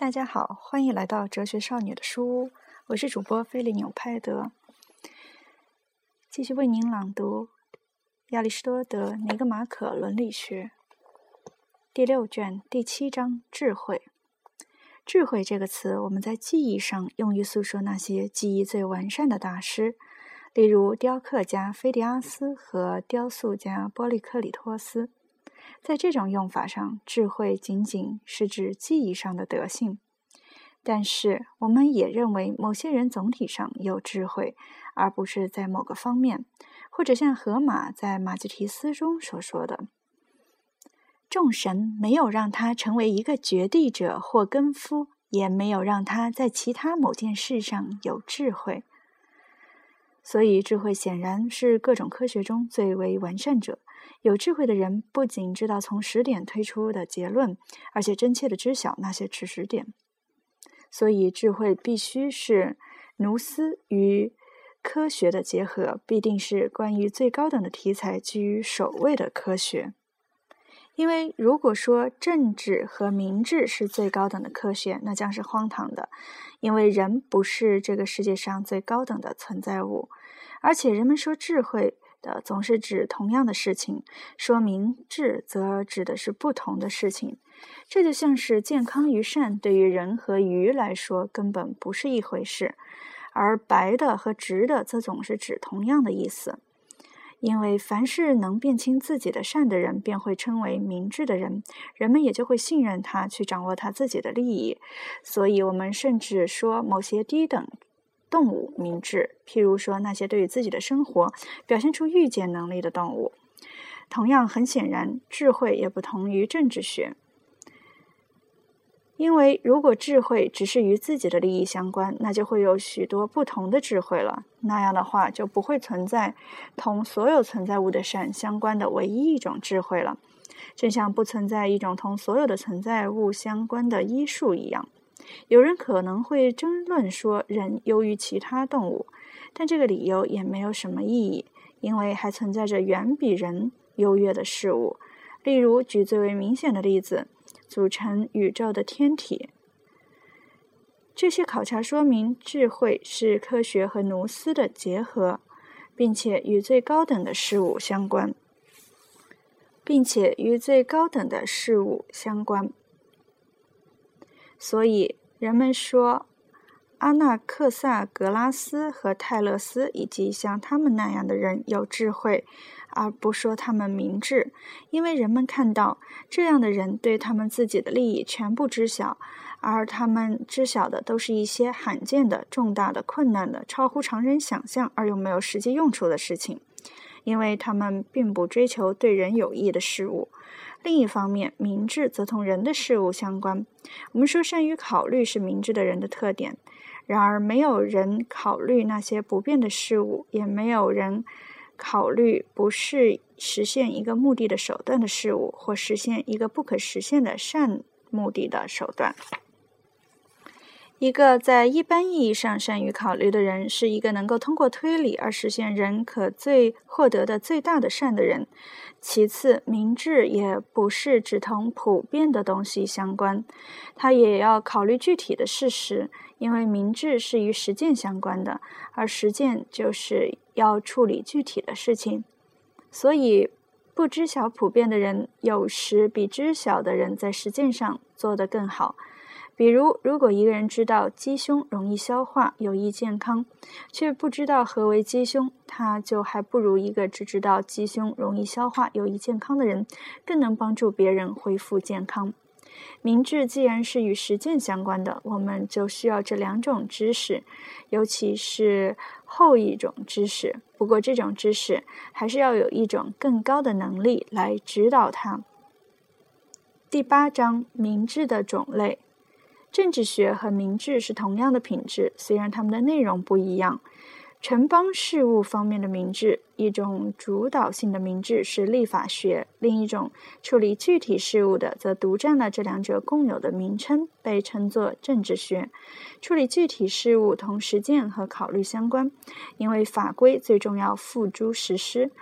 大家好，欢迎来到哲学少女的书屋，我是主播菲利纽派德，继续为您朗读亚里士多德《尼格马可伦理学》第六卷第七章“智慧”。智慧这个词，我们在记忆上用于诉说那些记忆最完善的大师，例如雕刻家菲迪阿斯和雕塑家波利克里托斯。在这种用法上，智慧仅仅是指记忆上的德性，但是我们也认为某些人总体上有智慧，而不是在某个方面，或者像荷马在《马基提斯》中所说的：“众神没有让他成为一个绝地者或根夫，也没有让他在其他某件事上有智慧。”所以，智慧显然是各种科学中最为完善者。有智慧的人不仅知道从实点推出的结论，而且真切的知晓那些知识点。所以，智慧必须是奴斯与科学的结合，必定是关于最高等的题材居于首位的科学。因为如果说政治和明智是最高等的科学，那将是荒唐的，因为人不是这个世界上最高等的存在物，而且人们说智慧。总是指同样的事情，说明智则指的是不同的事情。这就像是健康与善对于人和鱼来说根本不是一回事，而白的和直的则总是指同样的意思。因为凡是能辨清自己的善的人，便会称为明智的人，人们也就会信任他去掌握他自己的利益。所以，我们甚至说某些低等。动物明智，譬如说那些对于自己的生活表现出预见能力的动物。同样，很显然，智慧也不同于政治学。因为如果智慧只是与自己的利益相关，那就会有许多不同的智慧了。那样的话，就不会存在同所有存在物的善相关的唯一一种智慧了，正像不存在一种同所有的存在物相关的医术一样。有人可能会争论说人优于其他动物，但这个理由也没有什么意义，因为还存在着远比人优越的事物。例如，举最为明显的例子，组成宇宙的天体。这些考察说明，智慧是科学和奴斯的结合，并且与最高等的事物相关，并且与最高等的事物相关。所以，人们说阿纳克萨格拉斯和泰勒斯以及像他们那样的人有智慧，而不说他们明智，因为人们看到这样的人对他们自己的利益全部知晓，而他们知晓的都是一些罕见的、重大的、困难的、超乎常人想象而又没有实际用处的事情，因为他们并不追求对人有益的事物。另一方面，明智则同人的事物相关。我们说，善于考虑是明智的人的特点。然而，没有人考虑那些不变的事物，也没有人考虑不是实现一个目的的手段的事物，或实现一个不可实现的善目的的手段。一个在一般意义上善于考虑的人，是一个能够通过推理而实现人可最获得的最大的善的人。其次，明智也不是只同普遍的东西相关，他也要考虑具体的事实，因为明智是与实践相关的，而实践就是要处理具体的事情。所以，不知晓普遍的人，有时比知晓的人在实践上做得更好。比如，如果一个人知道鸡胸容易消化、有益健康，却不知道何为鸡胸，他就还不如一个只知道鸡胸容易消化、有益健康的人更能帮助别人恢复健康。明智既然是与实践相关的，我们就需要这两种知识，尤其是后一种知识。不过，这种知识还是要有一种更高的能力来指导它。第八章：明智的种类。政治学和明智是同样的品质，虽然它们的内容不一样。城邦事务方面的明智，一种主导性的明智是立法学；另一种处理具体事务的，则独占了这两者共有的名称，被称作政治学。处理具体事务同实践和考虑相关，因为法规最终要付诸实施。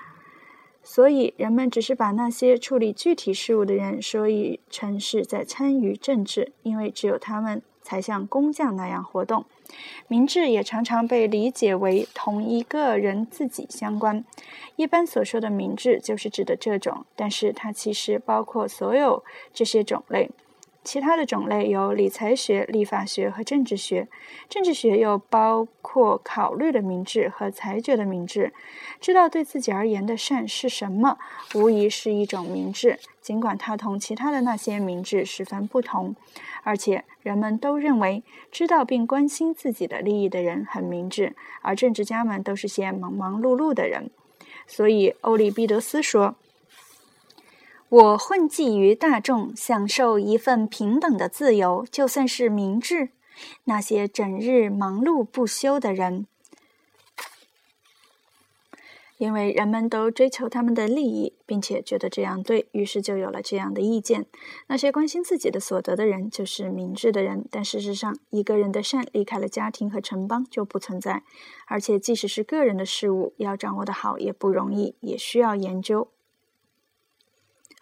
所以人们只是把那些处理具体事务的人说成是在参与政治，因为只有他们才像工匠那样活动。明智也常常被理解为同一个人自己相关。一般所说的明智就是指的这种，但是它其实包括所有这些种类。其他的种类有理财学、立法学和政治学。政治学又包括考虑的明智和裁决的明智。知道对自己而言的善是什么，无疑是一种明智，尽管它同其他的那些明智十分不同。而且人们都认为，知道并关心自己的利益的人很明智，而政治家们都是些忙忙碌碌的人。所以，欧里庇得斯说。我混迹于大众，享受一份平等的自由，就算是明智。那些整日忙碌不休的人，因为人们都追求他们的利益，并且觉得这样对，于是就有了这样的意见。那些关心自己的所得的人，就是明智的人。但事实上，一个人的善离开了家庭和城邦就不存在，而且即使是个人的事物，要掌握的好也不容易，也需要研究。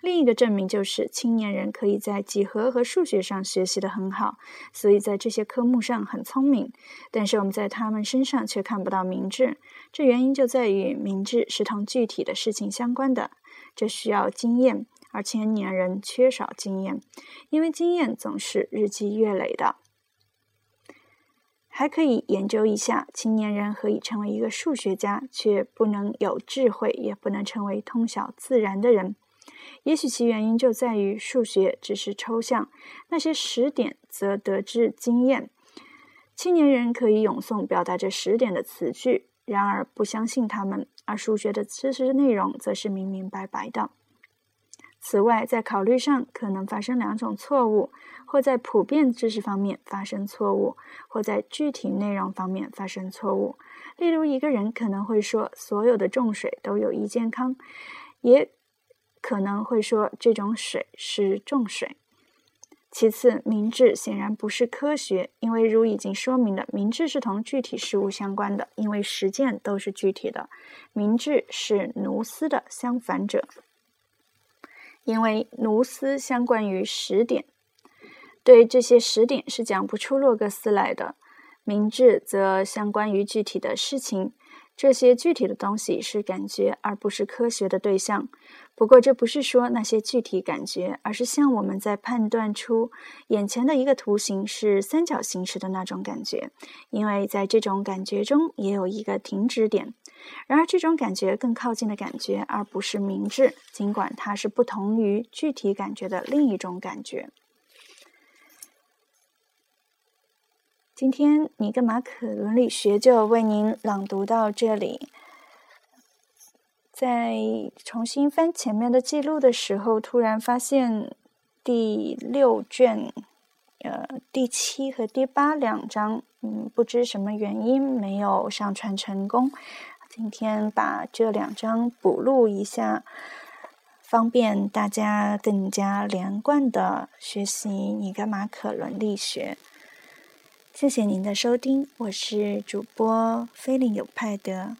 另一个证明就是，青年人可以在几何和数学上学习得很好，所以在这些科目上很聪明。但是我们在他们身上却看不到明智，这原因就在于明智是同具体的事情相关的，这需要经验，而青年人缺少经验，因为经验总是日积月累的。还可以研究一下，青年人何以成为一个数学家，却不能有智慧，也不能成为通晓自然的人。也许其原因就在于数学只是抽象，那些十点则得知经验。青年人可以咏诵表达这十点的词句，然而不相信他们；而数学的知识内容则是明明白白的。此外，在考虑上可能发生两种错误：或在普遍知识方面发生错误，或在具体内容方面发生错误。例如，一个人可能会说所有的重水都有益健康，也。可能会说这种水是重水。其次，明智显然不是科学，因为如已经说明了，明智是同具体事物相关的，因为实践都是具体的。明智是奴思的相反者，因为奴思相关于十点，对这些十点是讲不出洛格斯来的。明智则相关于具体的事情。这些具体的东西是感觉，而不是科学的对象。不过，这不是说那些具体感觉，而是像我们在判断出眼前的一个图形是三角形时的那种感觉，因为在这种感觉中也有一个停止点。然而，这种感觉更靠近的感觉，而不是明智，尽管它是不同于具体感觉的另一种感觉。今天，尼格马可伦理学就为您朗读到这里。在重新翻前面的记录的时候，突然发现第六卷，呃，第七和第八两章，嗯，不知什么原因没有上传成功。今天把这两章补录一下，方便大家更加连贯的学习尼格马可伦理学。谢谢您的收听，我是主播菲林有派的。